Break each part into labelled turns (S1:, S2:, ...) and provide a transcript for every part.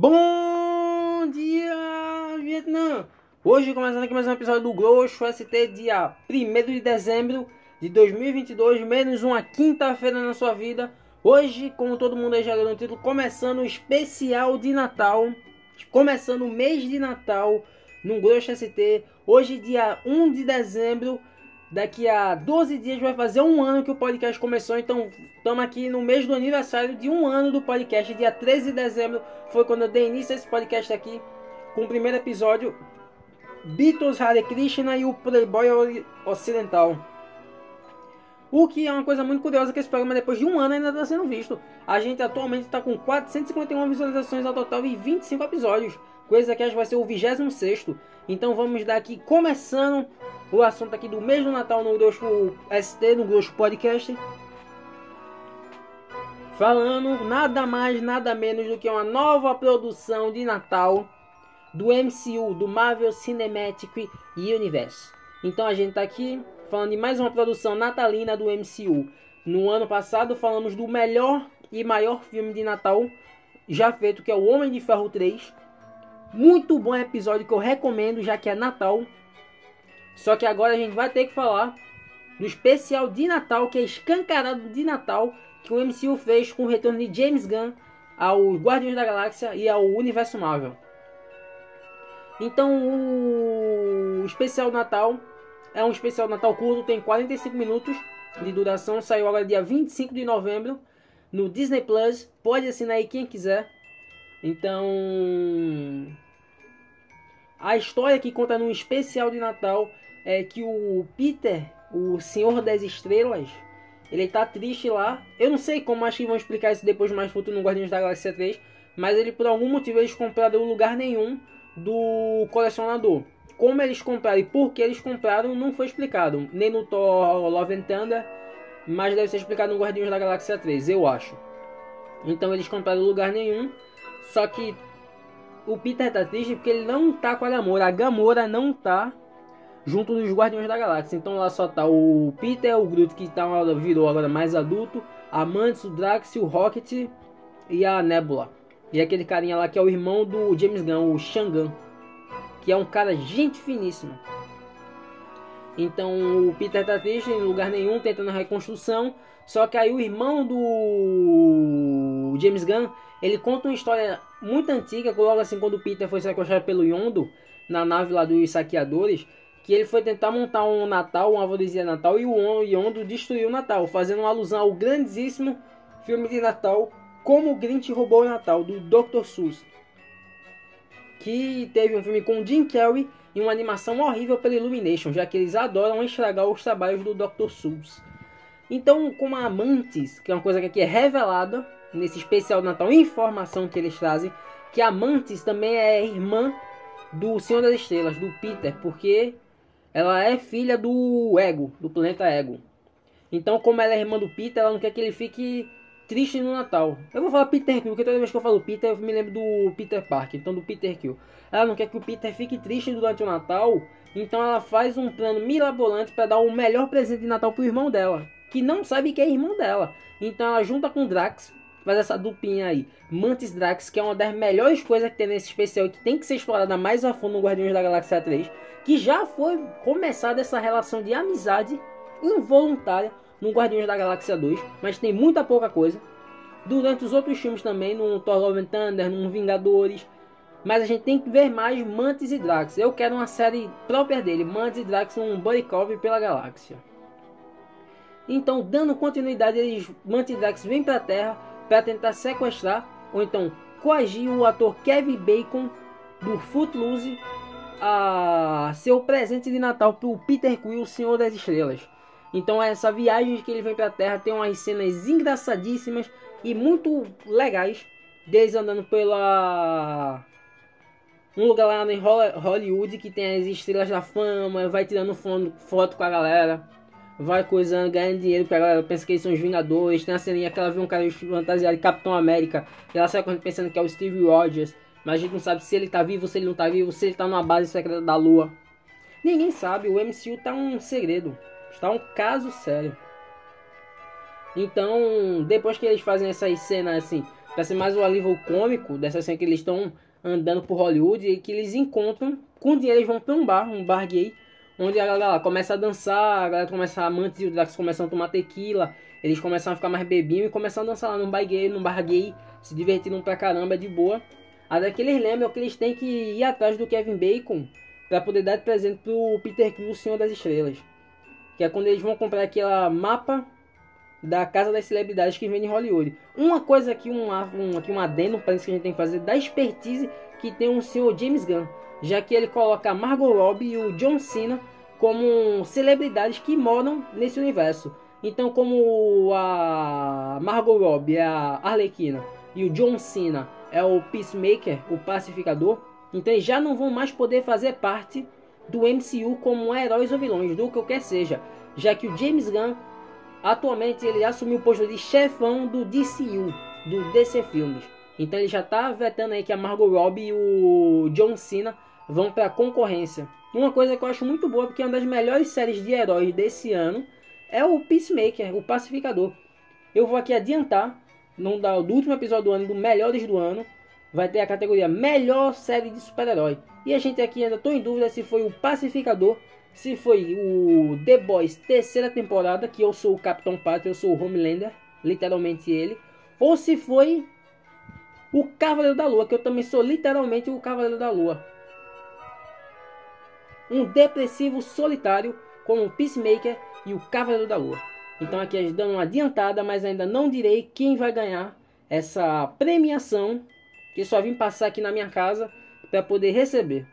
S1: Bom dia, Vietnã! Hoje começando aqui mais um episódio do Grosso ST, dia 1 de dezembro de 2022, menos uma quinta-feira na sua vida. Hoje, como todo mundo aí já leu no título, começando o especial de Natal, começando o mês de Natal no Grosso ST. Hoje, dia 1 de dezembro, Daqui a 12 dias vai fazer um ano que o podcast começou, então estamos aqui no mês do aniversário de um ano do podcast. Dia 13 de dezembro foi quando eu dei início a esse podcast aqui, com o primeiro episódio Beatles, Hare Krishna e o Playboy Ocidental. O que é uma coisa muito curiosa que esse programa depois de um ano ainda está sendo visto. A gente atualmente está com 451 visualizações ao total e 25 episódios. Coisa que vai ser o 26 Então vamos dar aqui, começando o assunto aqui do mês do Natal no Grosso ST, no Grosso Podcast. Falando nada mais, nada menos do que uma nova produção de Natal do MCU, do Marvel Cinematic Universe. Então a gente tá aqui falando de mais uma produção natalina do MCU. No ano passado falamos do melhor e maior filme de Natal já feito, que é o Homem de Ferro 3. Muito bom episódio que eu recomendo, já que é Natal. Só que agora a gente vai ter que falar do especial de Natal, que é escancarado de Natal, que o MCU fez com o retorno de James Gunn ao Guardiões da Galáxia e ao Universo Marvel. Então, o especial Natal é um especial Natal curto, tem 45 minutos de duração, saiu agora dia 25 de novembro no Disney Plus. Pode assinar aí quem quiser. Então, a história que conta no especial de Natal é que o Peter, o Senhor das Estrelas, ele tá triste lá. Eu não sei como, acho que vão explicar isso depois mais futuro no Guardiões da Galáxia 3. Mas ele, por algum motivo, eles compraram lugar nenhum do colecionador. Como eles compraram e por que eles compraram não foi explicado. Nem no Thor Love and Thunder, mas deve ser explicado no Guardiões da Galáxia 3, eu acho. Então eles compraram lugar nenhum. Só que o Peter tá triste porque ele não tá com a Gamora. A Gamora não tá junto dos Guardiões da Galáxia. Então lá só tá o Peter, o Groot que tá, virou agora mais adulto, a Mantis, o Drax, o Rocket e a Nebula. E aquele carinha lá que é o irmão do James Gunn, o Shangan, que é um cara gente finíssima. Então o Peter tá triste em lugar nenhum, tentando a reconstrução. Só que aí o irmão do James Gunn, ele conta uma história muito antiga, logo assim quando o Peter foi sequestrado pelo Yondo, na nave lá dos saqueadores, que ele foi tentar montar um Natal, uma árvorezinha Natal, e o Yondo destruiu o Natal, fazendo uma alusão ao grandíssimo filme de Natal Como o Grinch Roubou o Natal, do Dr. Seuss. Que teve um filme com Jim Carrey e uma animação horrível pela Illumination, já que eles adoram estragar os trabalhos do Dr. Seuss. Então, como a Mantis, que é uma coisa que aqui é revelada nesse especial Natal, informação que eles trazem, que a Mantis também é irmã do Senhor das Estrelas, do Peter, porque ela é filha do Ego, do planeta Ego. Então, como ela é irmã do Peter, ela não quer que ele fique triste no Natal. Eu vou falar Peter Kill, porque toda vez que eu falo Peter, eu me lembro do Peter Parker, então do Peter Kill. Ela não quer que o Peter fique triste durante o Natal, então ela faz um plano mirabolante para dar o melhor presente de Natal pro irmão dela, que não sabe que é irmão dela. Então ela junta com o Drax, faz essa dupinha aí, Mantis Drax, que é uma das melhores coisas que tem nesse especial que tem que ser explorada mais a fundo no Guardiões da Galáxia 3 que já foi começada essa relação de amizade involuntária no Guardiões da Galáxia 2, mas tem muita pouca coisa. Durante os outros filmes também, no Thor Love and Thunder, no Vingadores. Mas a gente tem que ver mais Mantis e Drax. Eu quero uma série própria dele, Mantis e Drax, um buddy cop pela galáxia. Então, dando continuidade, eles, Mantis e Drax vêm para a Terra para tentar sequestrar ou então coagir o ator Kevin Bacon do Footloose a seu presente de Natal para o Peter Quill, Senhor das Estrelas. Então essa viagem que ele vem para a Terra tem umas cenas engraçadíssimas e muito legais deles andando pela um lugar lá em Hollywood que tem as estrelas da fama, vai tirando foto com a galera, vai coisando, ganhando dinheiro pra galera, pensa que eles são os Vingadores, tem a ceninha que ela vê um cara fantasiado de Capitão América, e ela sai pensando que é o Steve Rogers, mas a gente não sabe se ele tá vivo, se ele não tá vivo, se ele tá numa base secreta da Lua. Ninguém sabe, o MCU tá um segredo. Está um caso sério. Então, depois que eles fazem essas cenas assim, Pra ser mais o alívio cômico dessa cena que eles estão andando por Hollywood e que eles encontram, com dinheiro eles vão pra um bar, um bar gay, onde a galera começa a dançar, a galera começa a Mantis e o Drax começam a tomar tequila, eles começam a ficar mais bebinhos e começam a dançar lá num bar gay, num bar gay, se divertindo pra caramba, de boa. Até que eles lembram que eles têm que ir atrás do Kevin Bacon para poder dar de presente pro Peter Quill, o Senhor das Estrelas. Que é quando eles vão comprar aquele mapa da Casa das Celebridades que vem em Hollywood. Uma coisa aqui, um, um, aqui um adendo, parece que a gente tem que fazer, da expertise que tem o senhor James Gunn. Já que ele coloca Margot Robbie e o John Cena como celebridades que moram nesse universo. Então, como a Margot Robbie é a Arlequina e o John Cena é o Peacemaker, o pacificador, então eles já não vão mais poder fazer parte do MCU como heróis ou vilões, do que quer seja, já que o James Gunn atualmente ele assumiu o posto de chefão do DCU, do DC Filmes. Então ele já está vetando aí que a Margot Robbie e o John Cena vão para concorrência. Uma coisa que eu acho muito boa, porque é uma das melhores séries de heróis desse ano é o Peacemaker, o Pacificador. Eu vou aqui adiantar não dá do último episódio do ano, do melhores do ano, vai ter a categoria melhor série de super-herói. E a gente aqui ainda estou em dúvida se foi o Pacificador, se foi o The Boys terceira temporada, que eu sou o Capitão Pátria, eu sou o Homelander, literalmente ele, ou se foi o Cavaleiro da Lua, que eu também sou literalmente o Cavaleiro da Lua. Um depressivo solitário como o Peacemaker e o Cavaleiro da Lua. Então aqui dando uma adiantada, mas ainda não direi quem vai ganhar essa premiação que só vim passar aqui na minha casa para poder receber.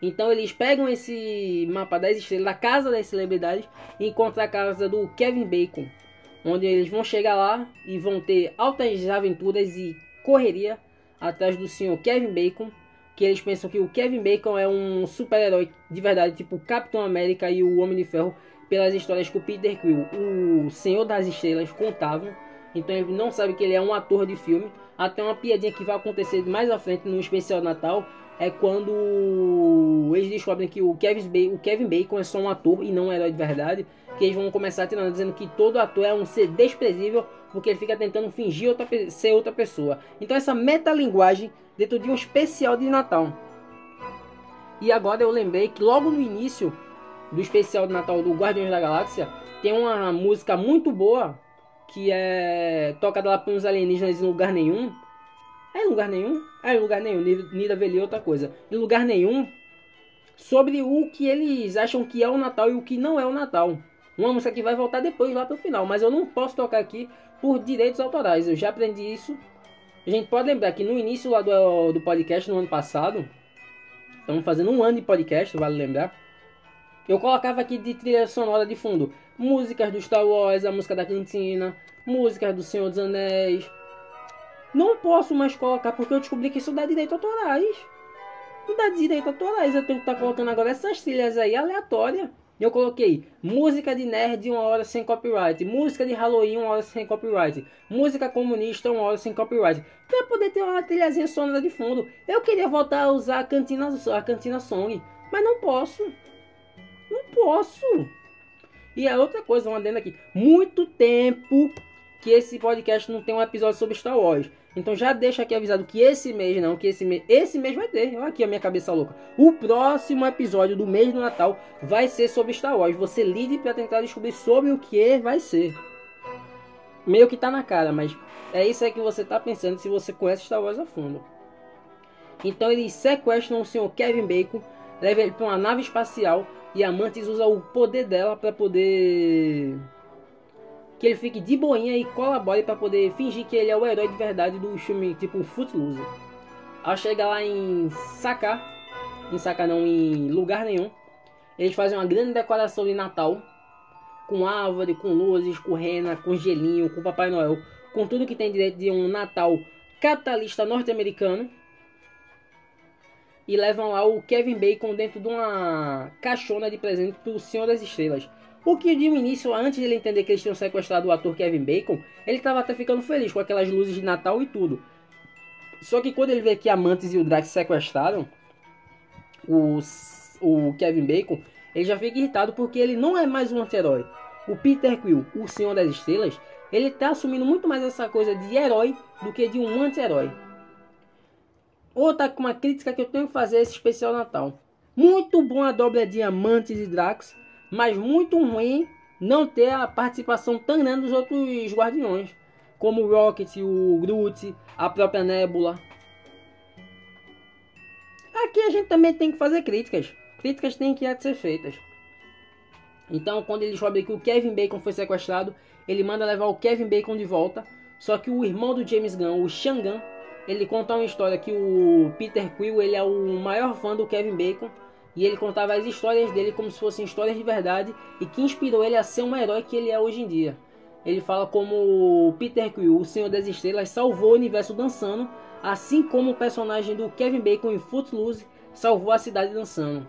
S1: Então eles pegam esse mapa das estrelas da casa das celebridades e encontram a casa do Kevin Bacon, onde eles vão chegar lá e vão ter altas aventuras e correria atrás do senhor Kevin Bacon, que eles pensam que o Kevin Bacon é um super-herói de verdade, tipo o Capitão América e o Homem de Ferro, pelas histórias que o Peter Quill, o Senhor das Estrelas, contavam. Então ele não sabe que ele é um ator de filme. Até uma piadinha que vai acontecer mais à frente no especial Natal é quando eles descobrem que o Kevin, Bacon, o Kevin Bacon é só um ator e não um herói de verdade. Que eles vão começar tirando, dizendo que todo ator é um ser desprezível porque ele fica tentando fingir outra, ser outra pessoa. Então essa metalinguagem dentro de um especial de Natal. E agora eu lembrei que logo no início do especial de Natal do Guardiões da Galáxia, tem uma música muito boa que é tocada lá pelos alienígenas em lugar nenhum. É em lugar nenhum? É em lugar nenhum. Nida Veli outra coisa. Em lugar nenhum. Sobre o que eles acham que é o Natal e o que não é o Natal. Uma música que vai voltar depois lá pro final. Mas eu não posso tocar aqui por direitos autorais. Eu já aprendi isso. A gente pode lembrar que no início lá do, do podcast, no ano passado, estamos fazendo um ano de podcast, vale lembrar eu colocava aqui de trilha sonora de fundo músicas do Star Wars, a música da Cantina, músicas do Senhor dos Anéis. Não posso mais colocar porque eu descobri que isso dá direito autorais. Não dá direito autorais. Eu tenho que estar tá colocando agora essas trilhas aí aleatórias. Eu coloquei música de nerd uma hora sem copyright, música de Halloween uma hora sem copyright, música comunista uma hora sem copyright, para poder ter uma trilhazinha sonora de fundo. Eu queria voltar a usar a cantina, a cantina song, mas não posso. Não posso. E a outra coisa, uma adendo aqui. Muito tempo que esse podcast não tem um episódio sobre Star Wars. Então já deixa aqui avisado que esse mês não, que esse mês, esse mês vai ter. Olha aqui a minha cabeça louca. O próximo episódio do mês do Natal vai ser sobre Star Wars. Você ligue para tentar descobrir sobre o que vai ser. Meio que tá na cara, mas é isso aí que você tá pensando se você conhece Star Wars a fundo. Então eles sequestram o senhor Kevin Bacon, levam ele para uma nave espacial e a Mantis usa o poder dela para poder que ele fique de boinha e colabore para poder fingir que ele é o herói de verdade do filme tipo Footloose. Ao chegar lá em Saka, em Saka não, em lugar nenhum, eles fazem uma grande decoração de Natal com árvore, com luzes, com rena, com gelinho, com Papai Noel, com tudo que tem direito de um Natal capitalista norte-americano e levam lá o Kevin Bacon dentro de uma caixona de presente pro Senhor das Estrelas. O que de início, antes de ele entender que eles tinham sequestrado o ator Kevin Bacon, ele estava até ficando feliz com aquelas luzes de Natal e tudo. Só que quando ele vê que a Mantis e o Drax sequestraram o, o Kevin Bacon, ele já fica irritado porque ele não é mais um anti-herói. O Peter Quill, o Senhor das Estrelas, ele tá assumindo muito mais essa coisa de herói do que de um anti-herói. Outra uma crítica que eu tenho que fazer é esse especial Natal. Muito bom a dobra Diamantes e Drax, mas muito ruim não ter a participação tão grande dos outros Guardiões, como o Rocket, o Groot, a própria Nebula. Aqui a gente também tem que fazer críticas. Críticas têm que ser feitas. Então, quando ele descobre que o Kevin Bacon foi sequestrado, ele manda levar o Kevin Bacon de volta. Só que o irmão do James Gunn, o Shangan, ele conta uma história que o Peter Quill ele é o maior fã do Kevin Bacon e ele contava as histórias dele como se fossem histórias de verdade e que inspirou ele a ser um herói que ele é hoje em dia. Ele fala como Peter Quill, o Senhor das Estrelas, salvou o universo dançando, assim como o personagem do Kevin Bacon em Footloose salvou a cidade dançando.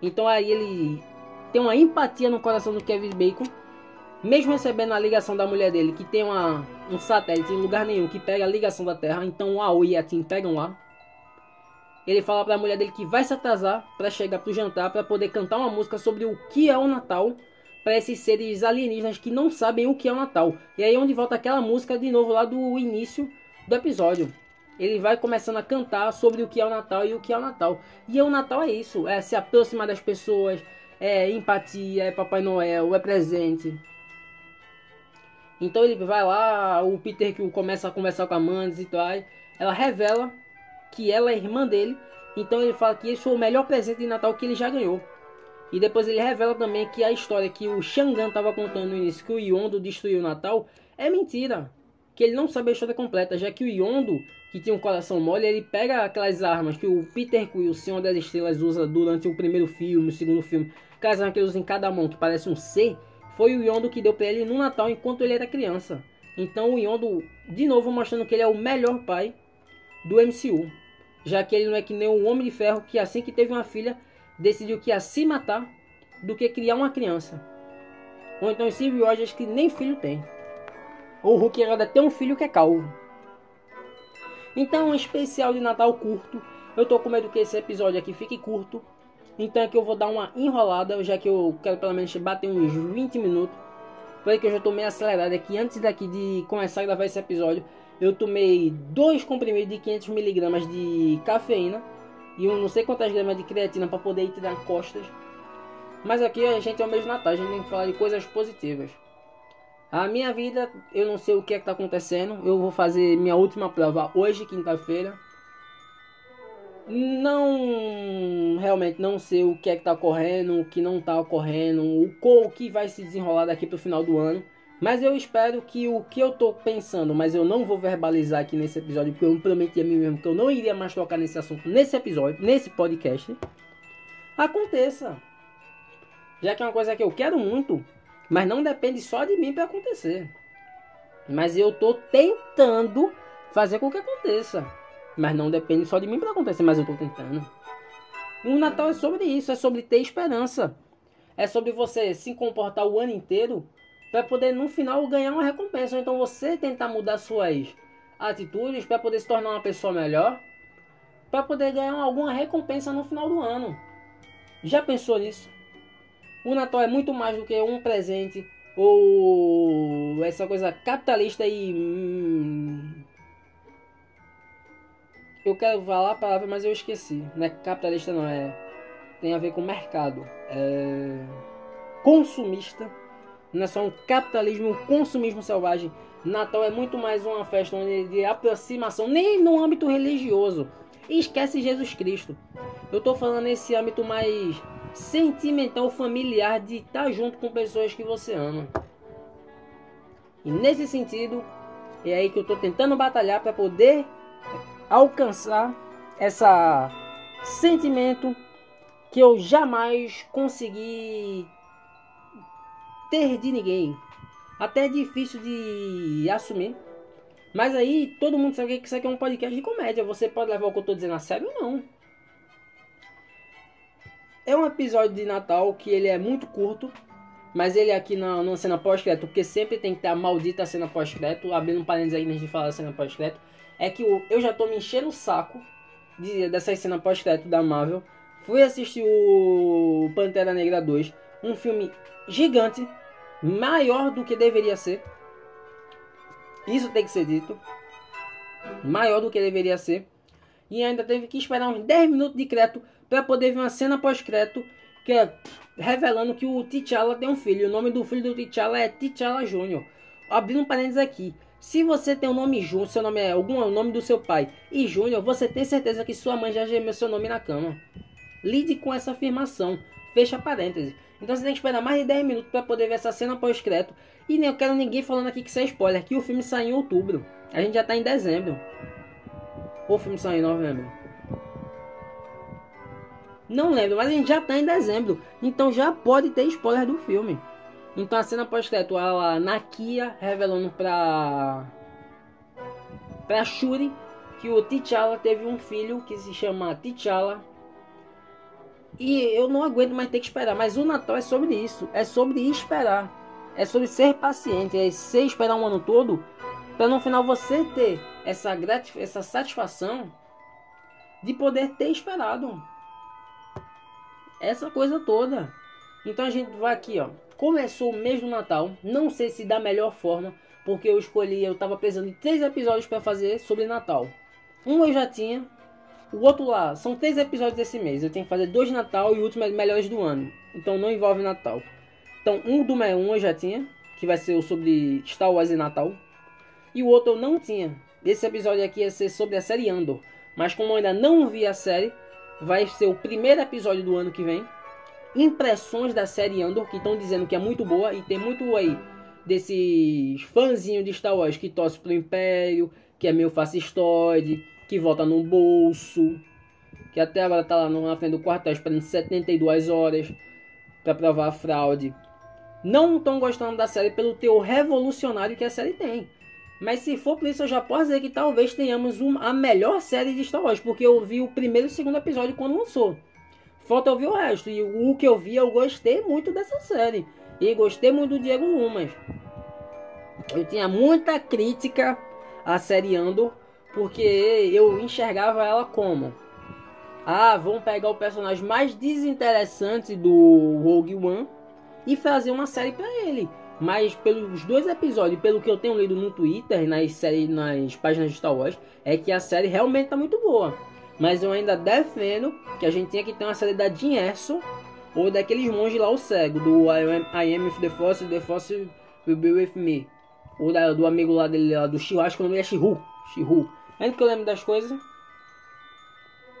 S1: Então aí ele tem uma empatia no coração do Kevin Bacon, mesmo recebendo a ligação da mulher dele, que tem uma, um satélite em lugar nenhum que pega a ligação da Terra, então o AO e a Tim pegam lá. Ele fala para a mulher dele que vai se atrasar para chegar pro jantar para poder cantar uma música sobre o que é o Natal para esses seres alienígenas que não sabem o que é o Natal. E aí é onde volta aquela música de novo lá do início do episódio. Ele vai começando a cantar sobre o que é o Natal e o que é o Natal. E o Natal é isso, é se aproximar das pessoas, é empatia, é Papai Noel, é presente. Então ele vai lá, o Peter que começa a conversar com a Mandy e tal, ela revela que ela é irmã dele. Então ele fala que esse foi o melhor presente de Natal que ele já ganhou. E depois ele revela também que a história que o Shangan estava contando no início, que o Yondo destruiu o Natal, é mentira. Que ele não sabe a história completa, já que o Yondo, que tinha um coração mole, ele pega aquelas armas que o Peter Quill, o Senhor das Estrelas, usa durante o primeiro filme, o segundo filme, aquelas armas que ele usa em cada mão, que parece um C, foi o Yondo que deu para ele no Natal enquanto ele era criança. Então o Yondo, de novo, mostrando que ele é o melhor pai do MCU já que ele não é que nem o Homem de Ferro que assim que teve uma filha decidiu que ia se matar do que criar uma criança. Ou então Steve Rogers que nem filho tem. Ou o Hulk ainda tem um filho que é calvo. Então, um especial de Natal curto. Eu tô com medo que esse episódio aqui fique curto. Então aqui eu vou dar uma enrolada, já que eu quero pelo menos bater uns 20 minutos. Porque eu já tô meio acelerado aqui antes daqui de começar a gravar esse episódio eu tomei dois comprimidos de 500 miligramas de cafeína e um não sei quantas gramas de creatina para poder ir tirar costas. Mas aqui a gente é o de Natal, a gente tem que falar de coisas positivas. A minha vida, eu não sei o que é está acontecendo. Eu vou fazer minha última prova hoje, quinta-feira. Não, realmente não sei o que é está ocorrendo, o que não está ocorrendo, o que vai se desenrolar daqui para o final do ano. Mas eu espero que o que eu tô pensando, mas eu não vou verbalizar aqui nesse episódio, porque eu prometi a mim mesmo que eu não iria mais tocar nesse assunto nesse episódio, nesse podcast, aconteça. Já que é uma coisa que eu quero muito, mas não depende só de mim para acontecer. Mas eu tô tentando fazer com que aconteça. Mas não depende só de mim para acontecer, mas eu tô tentando. O Natal é sobre isso, é sobre ter esperança. É sobre você se comportar o ano inteiro para poder no final ganhar uma recompensa. Então você tentar mudar suas atitudes para poder se tornar uma pessoa melhor, para poder ganhar alguma recompensa no final do ano. Já pensou nisso? O Natal é muito mais do que um presente ou essa coisa capitalista e hum, eu quero falar a palavra, mas eu esqueci. Não é capitalista não é tem a ver com mercado. É consumista não é só um capitalismo, um consumismo selvagem. Natal é muito mais uma festa de aproximação, nem no âmbito religioso. Esquece Jesus Cristo. Eu estou falando nesse âmbito mais sentimental, familiar, de estar junto com pessoas que você ama. E nesse sentido, é aí que eu estou tentando batalhar para poder alcançar essa sentimento que eu jamais consegui ter de ninguém. Até é difícil de assumir. Mas aí todo mundo sabe que isso aqui é um podcast de comédia. Você pode levar o que eu tô dizendo a sério ou não. É um episódio de Natal que ele é muito curto. Mas ele aqui na, na cena pós-crédito, porque sempre tem que ter a maldita cena pós-crédito. Abrindo um parênteses aí antes de falar da cena pós-crédito. É que eu, eu já tô me enchendo o saco de, dessa cena pós-crédito da Marvel. Fui assistir o Pantera Negra 2 um filme gigante, maior do que deveria ser. Isso tem que ser dito. Maior do que deveria ser. E ainda teve que esperar uns 10 minutos de crédito para poder ver uma cena pós-crédito que é revelando que o T'Challa tem um filho. O nome do filho do T'Challa é T'Challa Jr. Abrindo um parênteses aqui. Se você tem o um nome Júnior, seu nome é algum o nome do seu pai e Júnior, você tem certeza que sua mãe já gemeu seu nome na cama. Lide com essa afirmação. Fecha parênteses. Então você tem que esperar mais de 10 minutos para poder ver essa cena pós-crédito. E nem eu quero ninguém falando aqui que isso é spoiler, que o filme sai em outubro. A gente já tá em dezembro. Ou o filme sai em novembro. Não lembro, mas a gente já tá em dezembro. Então já pode ter spoiler do filme. Então a cena pós-crédito, ela Nakia revelando pra. pra Shuri que o T'Challa teve um filho que se chama T'Challa. E eu não aguento mais ter que esperar. Mas o Natal é sobre isso. É sobre esperar. É sobre ser paciente. É ser esperar um ano todo. Para no final você ter essa, essa satisfação de poder ter esperado essa coisa toda. Então a gente vai aqui, ó. Começou o mês do Natal, não sei se da melhor forma, porque eu escolhi, eu tava precisando de três episódios para fazer sobre Natal. Um eu já tinha, o outro lá, são três episódios desse mês. Eu tenho que fazer dois de Natal e o último é melhores do ano. Então não envolve Natal. Então um do mês um eu já tinha, que vai ser o sobre Star Wars e Natal. E o outro eu não tinha. Esse episódio aqui ia ser sobre a série Andor. Mas como eu ainda não vi a série, vai ser o primeiro episódio do ano que vem. Impressões da série Andor, que estão dizendo que é muito boa e tem muito aí desses fãzinhos de Star Wars que torce pro Império, que é meio fascistoide, que vota no bolso, que até agora tá lá na frente do quartel esperando 72 horas para provar a fraude. Não estão gostando da série pelo teor revolucionário que a série tem. Mas se for por isso, eu já posso dizer que talvez tenhamos uma, a melhor série de Star Wars, porque eu vi o primeiro e o segundo episódio quando lançou. Falta eu ver o resto. E o que eu vi, eu gostei muito dessa série. E gostei muito do Diego Lumas. Eu tinha muita crítica à série Andor, porque eu enxergava ela como ah, vamos pegar o personagem mais desinteressante do Rogue One e fazer uma série para ele. Mas pelos dois episódios, pelo que eu tenho lido no Twitter, nas, séries, nas páginas de Star Wars, é que a série realmente tá muito boa. Mas eu ainda defendo que a gente tinha que ter uma série da Jim Erso ou daqueles monges lá, o cego, do I am, I am with the Force, the Force will be with me. Ou da, do amigo lá dele, lá, do Shihu, acho que o nome é Shihu. Shihu. Ainda que eu lembro das coisas.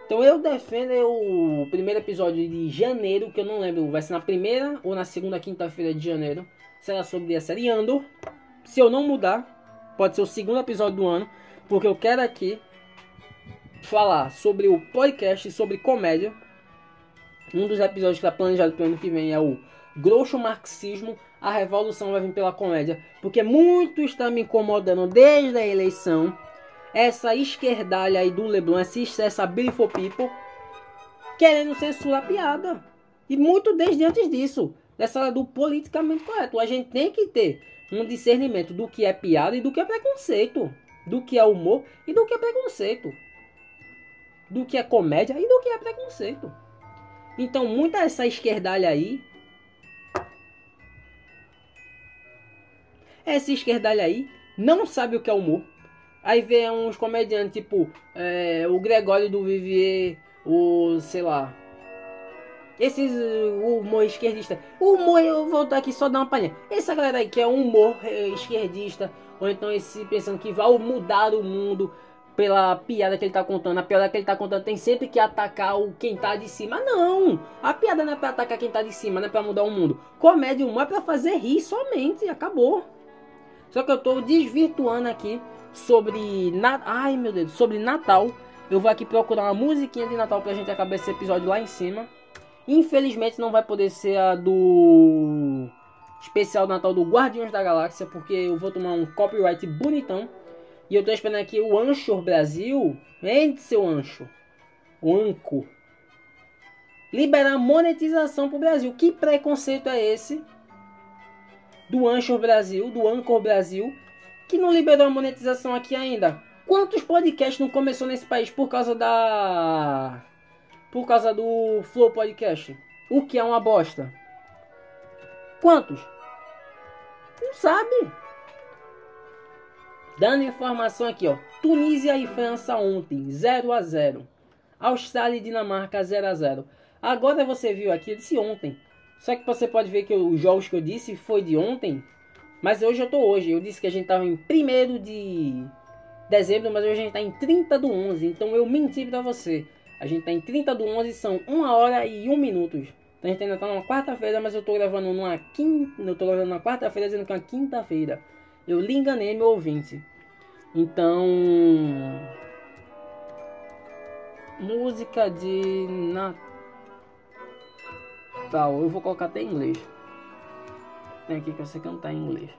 S1: Então eu defendo o primeiro episódio de janeiro, que eu não lembro, vai ser na primeira ou na segunda quinta-feira de janeiro será sobre a série Andor. Se eu não mudar, pode ser o segundo episódio do ano, porque eu quero aqui falar sobre o podcast sobre comédia. Um dos episódios que está planejado para o ano que vem é o Grosso Marxismo, a revolução vai vir pela comédia, porque muito está me incomodando desde a eleição. Essa esquerdalha aí do Leblon, essa, essa Beautiful People, querendo censurar a piada. E muito desde antes disso dessa do politicamente correto. A gente tem que ter um discernimento do que é piada e do que é preconceito, do que é humor e do que é preconceito, do que é comédia e do que é preconceito. Então, muita essa esquerdalha aí, essa esquerdalha aí não sabe o que é humor. Aí vem uns comediantes tipo é, o Gregório do Vivier, o sei lá, esses uh, humor esquerdista. O humor, eu vou aqui só dar uma palhinha. Essa galera aí que é um humor eh, esquerdista, ou então esse pensando que vai mudar o mundo pela piada que ele tá contando. A piada que ele tá contando tem sempre que atacar o quem tá de cima. Não! A piada não é pra atacar quem tá de cima, não é pra mudar o mundo. Comédia humor é pra fazer rir somente. Acabou. Só que eu tô desvirtuando aqui sobre. Ai meu Deus, sobre Natal. Eu vou aqui procurar uma musiquinha de Natal pra gente acabar esse episódio lá em cima. Infelizmente não vai poder ser a do especial Natal do Guardiões da Galáxia, porque eu vou tomar um copyright bonitão. E eu tô esperando aqui o Anchor Brasil, entre seu Ancho, o Anco, liberar monetização pro Brasil. Que preconceito é esse do Anchor Brasil, do Anchor Brasil, que não liberou a monetização aqui ainda? Quantos podcasts não começou nesse país por causa da por causa do Flow Podcast. O que é uma bosta. Quantos? Não sabe. Dando informação aqui, ó. Tunísia e França ontem, 0 a 0 Austrália e Dinamarca, 0 a 0 Agora você viu aqui, eu disse ontem. Só que você pode ver que os jogos que eu disse foi de ontem. Mas hoje eu tô hoje. Eu disse que a gente tava em 1 de dezembro, mas hoje a gente tá em 30 do 11. Então eu menti pra você. A gente tá em 30 do 11, são 1 hora e 1 minutos. Então a gente ainda tá numa quarta-feira, mas eu tô gravando numa quinta. Eu tô gravando na quarta-feira, dizendo que é uma quinta-feira. Eu lhe enganei, meu ouvinte. Então. Música de Natal. Eu vou colocar até em inglês. Tem aqui que você cantar em inglês.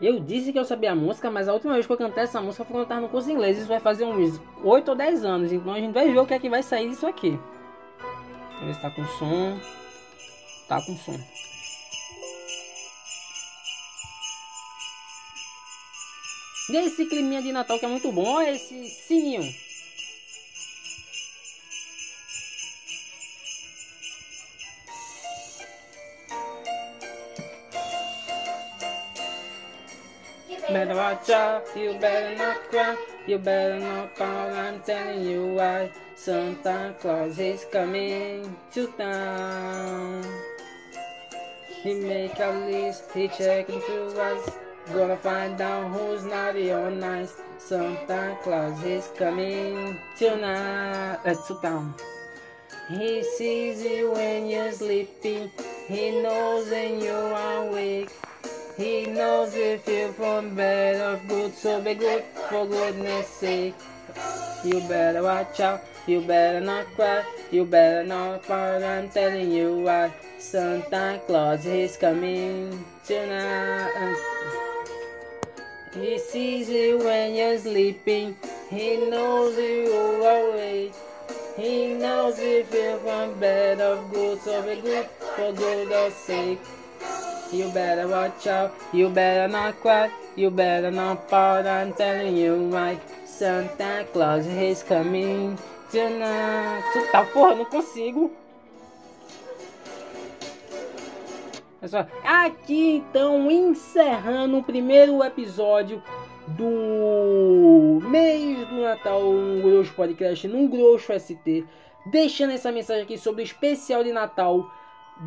S1: Eu disse que eu sabia a música, mas a última vez que eu cantei essa música foi eu tava no curso de inglês. Isso vai fazer uns 8 ou 10 anos. Então a gente vai ver o que é que vai sair disso aqui. Deixa eu ver se tá com som. Tá com som. E esse climinha de Natal que é muito bom. Olha esse sininho. Better watch out, you better not cry, you better not pout, I'm telling you why. Santa Claus is coming to town. He make a list, he checking through us. Gonna find out who's naughty or nice. Santa Claus is coming tonight, uh, to town. He sees you when you're sleeping. He knows when you're awake. He knows if you're from bad or good, so be good for goodness sake. You better watch out, you better not cry, you better not pout, I'm telling you why. Santa Claus is coming tonight. He sees you when you're sleeping, he knows you awake. He knows if you're from bad or good, so be good for goodness sake. You better watch out, you better not cry, you better not pout, I'm telling you why. Santa Claus is coming tonight. Tá, porra, não consigo. Pessoal, aqui então encerrando o primeiro episódio do mês do Natal no Grosso Podcast, num Grosso ST, deixando essa mensagem aqui sobre o especial de Natal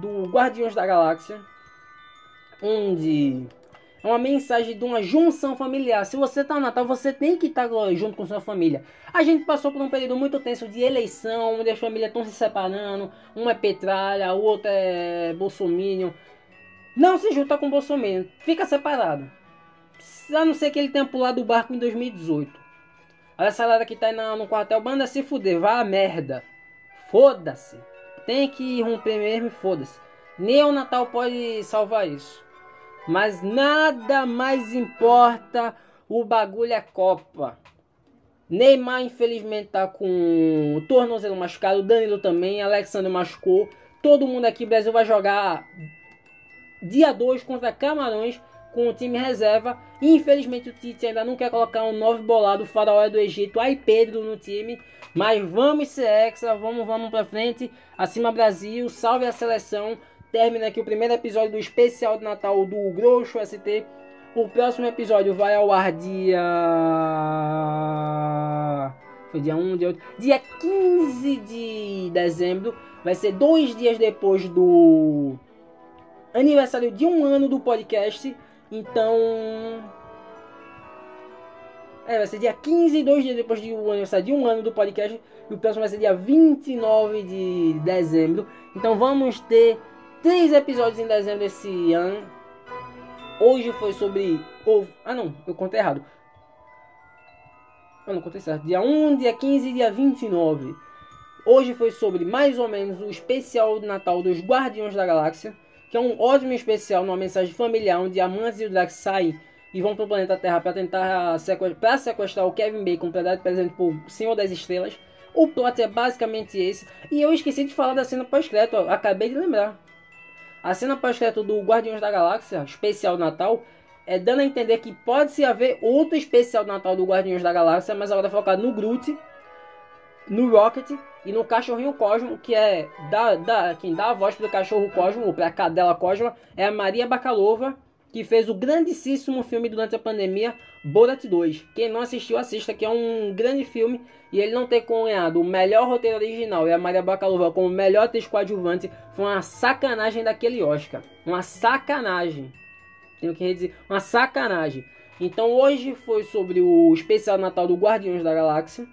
S1: do Guardiões da Galáxia onde é uma mensagem de uma junção familiar. Se você está no Natal, você tem que estar tá junto com sua família. A gente passou por um período muito tenso de eleição, onde as famílias estão se separando. Uma é petralha, a outra é bolsominion. Não se junta com o Bolsonaro, fica separado. A não ser que ele tenha pulado o barco em 2018. Olha essa galera que tá aí no quartel, banda se fuder, vá a merda. Foda-se. Tem que romper mesmo, foda-se. Nem o Natal pode salvar isso. Mas nada mais importa. O bagulho é Copa. Neymar, infelizmente, tá com o tornozelo machucado. Danilo também. Alexandre machucou. Todo mundo aqui. O Brasil vai jogar dia 2 contra Camarões com o time reserva. Infelizmente, o Tite ainda não quer colocar um novo bolado. O faraó do Egito. Aí Pedro no time. Mas vamos ser hexa. Vamos, vamos pra frente. Acima Brasil. Salve a seleção termina aqui o primeiro episódio do especial de Natal do Grosso ST. O próximo episódio vai ao ar dia. Foi dia 1, dia 8. Dia 15 de dezembro. Vai ser dois dias depois do aniversário de um ano do podcast. Então. É, vai ser dia 15, dois dias depois do aniversário de um ano do podcast. E o próximo vai ser dia 29 de dezembro. Então vamos ter três episódios em dezembro desse ano. Hoje foi sobre. Ah não, eu contei errado. Eu não contei certo. Dia 1, dia 15 e dia 29. Hoje foi sobre mais ou menos o especial de Natal dos Guardiões da Galáxia. Que é um ótimo especial, numa mensagem familiar, onde Amantes e o Drax saem e vão para o planeta Terra para tentar sequestrar, sequestrar o Kevin Bacon para dar presente por Senhor das Estrelas. O plot é basicamente esse. E eu esqueci de falar da cena pós-crédito, acabei de lembrar. A cena pós-crédito do Guardiões da Galáxia, especial Natal, é dando a entender que pode se haver outro especial Natal do Guardiões da Galáxia, mas agora focado no Groot. no Rocket e no Cachorrinho Cosmo, que é da, da, quem dá a voz para o Cachorro Cosmo, ou para a cadela Cosmo, é a Maria Bacalova, que fez o grandíssimo filme durante a pandemia, Borat 2. Quem não assistiu, assista, que é um grande filme. E ele não ter cunhado o melhor roteiro original e a Maria Bacalova como melhor atriz coadjuvante foi uma sacanagem daquele Oscar. Uma sacanagem. Tenho que dizer, uma sacanagem. Então hoje foi sobre o especial Natal do Guardiões da Galáxia.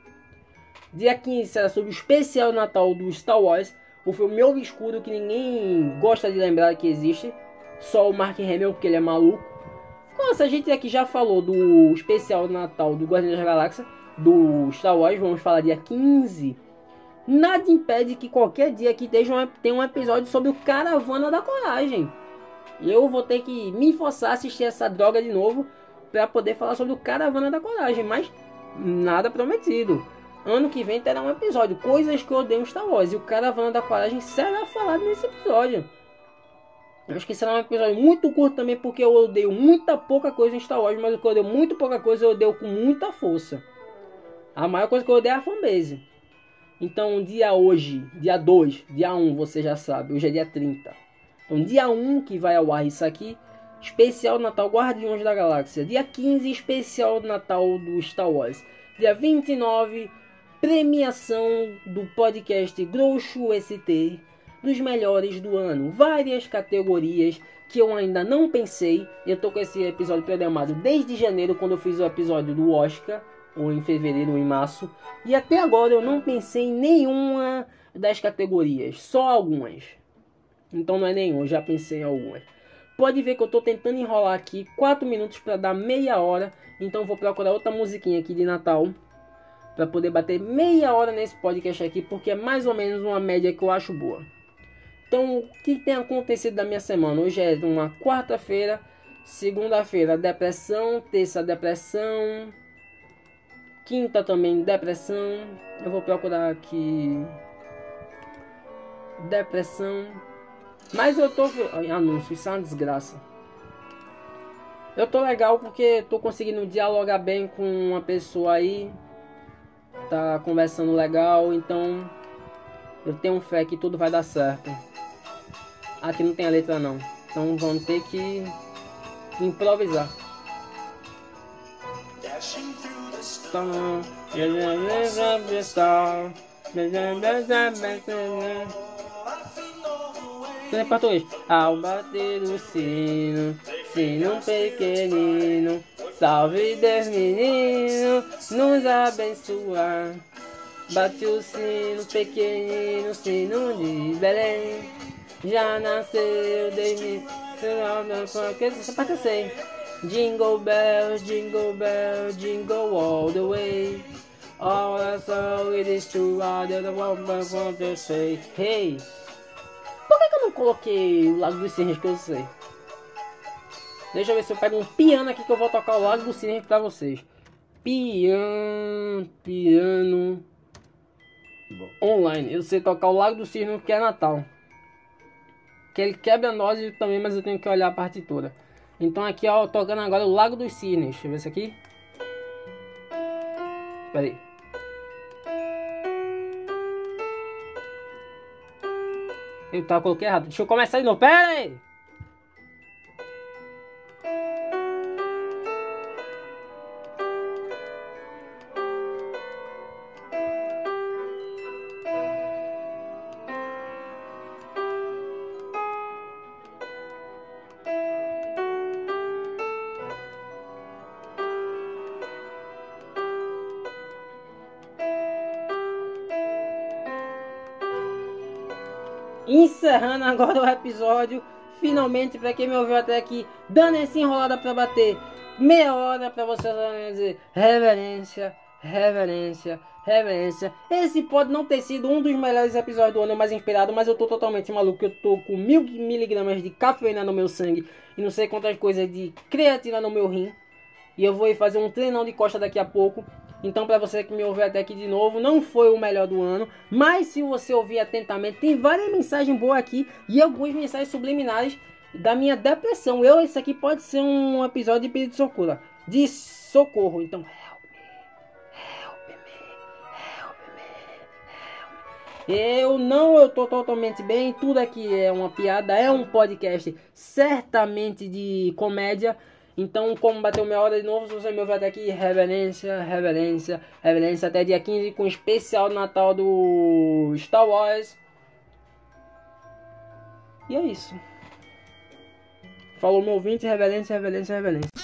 S1: Dia 15 será sobre o especial Natal do Star Wars. O filme obscuro que ninguém gosta de lembrar que existe. Só o Mark Hamill, porque ele é maluco. Nossa, a gente aqui já falou do especial Natal do Guardiões da Galáxia. Do Star Wars, vamos falar dia 15. Nada impede que qualquer dia aqui tenha um episódio sobre o Caravana da Coragem. Eu vou ter que me forçar a assistir essa droga de novo para poder falar sobre o Caravana da Coragem, mas nada prometido. Ano que vem terá um episódio, coisas que eu odeio em Star Wars, e o Caravana da Coragem será falado nesse episódio. Eu acho que será um episódio muito curto também, porque eu odeio muita pouca coisa em Star Wars, mas o que eu odeio muito pouca coisa eu odeio com muita força. A maior coisa que eu odeio é a fanbase. Então, dia hoje, dia 2, dia 1, um, você já sabe, hoje é dia 30. Então, dia 1 um, que vai ao ar isso aqui, especial Natal Guardiões da Galáxia. Dia 15, especial Natal do Star Wars. Dia 29, premiação do podcast Groucho ST dos melhores do ano. Várias categorias que eu ainda não pensei. Eu tô com esse episódio programado desde janeiro, quando eu fiz o episódio do Oscar, ou em fevereiro ou em março. E até agora eu não pensei em nenhuma das categorias, só algumas. Então não é nenhum, já pensei em algumas. Pode ver que eu estou tentando enrolar aqui 4 minutos para dar meia hora. Então vou procurar outra musiquinha aqui de Natal. Para poder bater meia hora nesse podcast aqui. Porque é mais ou menos uma média que eu acho boa. Então o que tem acontecido da minha semana? Hoje é uma quarta-feira. Segunda-feira depressão. Terça depressão. Quinta também depressão. Eu vou procurar aqui. Depressão. Mas eu tô. Anúncio, isso é uma desgraça. Eu tô legal porque tô conseguindo dialogar bem com uma pessoa aí. Tá conversando legal, então eu tenho fé que tudo vai dar certo. Aqui não tem a letra não. Então vamos ter que improvisar. Tudo em português. Ao bater o sino, sino pequenino, salve Deus menino, nos abençoar. Bate o sino pequenino, sino de Belém. Já nasceu desde que parte eu sei. Jingle bells, jingle bells, jingle all the way. All I saw it is true, I don't want to say. Hey! Por que, que eu não coloquei o Lago dos Cisnes que eu sei? Deixa eu ver se eu pego um piano aqui que eu vou tocar o Lago dos Cisnes pra vocês. Piano, piano. Online. Eu sei tocar o Lago dos Cisnes que é Natal. Que ele quebra nós também, mas eu tenho que olhar a partitura. Então aqui, ó, tocando agora o Lago dos Cisnes. Deixa eu ver isso aqui. Pera aí. Eu tava coloquei errado. Deixa eu começar de novo. Pera aí. Episódio. Finalmente, para quem me ouviu até aqui, dando essa enrolada para bater meia hora para você dizer reverência, reverência, reverência. Esse pode não ter sido um dos melhores episódios do ano mais inspirado, mas eu tô totalmente maluco. Eu tô com mil miligramas de cafeína no meu sangue e não sei quantas coisas de creatina no meu rim. E eu vou fazer um treinão de costa daqui a pouco. Então, para você que me ouviu até aqui de novo, não foi o melhor do ano, mas se você ouvir atentamente, tem várias mensagens boas aqui e algumas mensagens subliminares da minha depressão. Eu, isso aqui pode ser um episódio de pedido de socorro, de socorro. Então, help me, help me, help me, Eu não eu tô totalmente bem, tudo aqui é uma piada, é um podcast certamente de comédia. Então, como bateu minha hora de novo, se você me ouvir até aqui, reverência, reverência, reverência, até dia 15 com o especial do Natal do Star Wars. E é isso. Falou meu ouvinte, reverência, reverência, reverência.